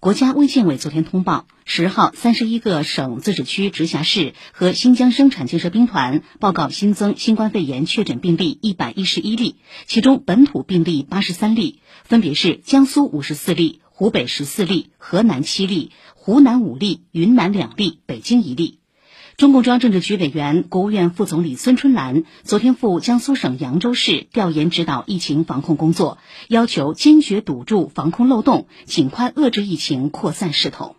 国家卫健委昨天通报，十号，三十一个省、自治区、直辖市和新疆生产建设兵团报告新增新冠肺炎确诊病例一百一十一例，其中本土病例八十三例，分别是江苏五十四例、湖北十四例、河南七例、湖南五例、云南两例、北京一例。中共中央政治局委员、国务院副总理孙春兰昨天赴江苏省扬州市调研指导疫情防控工作，要求坚决堵住防控漏洞，尽快遏制疫情扩散势头。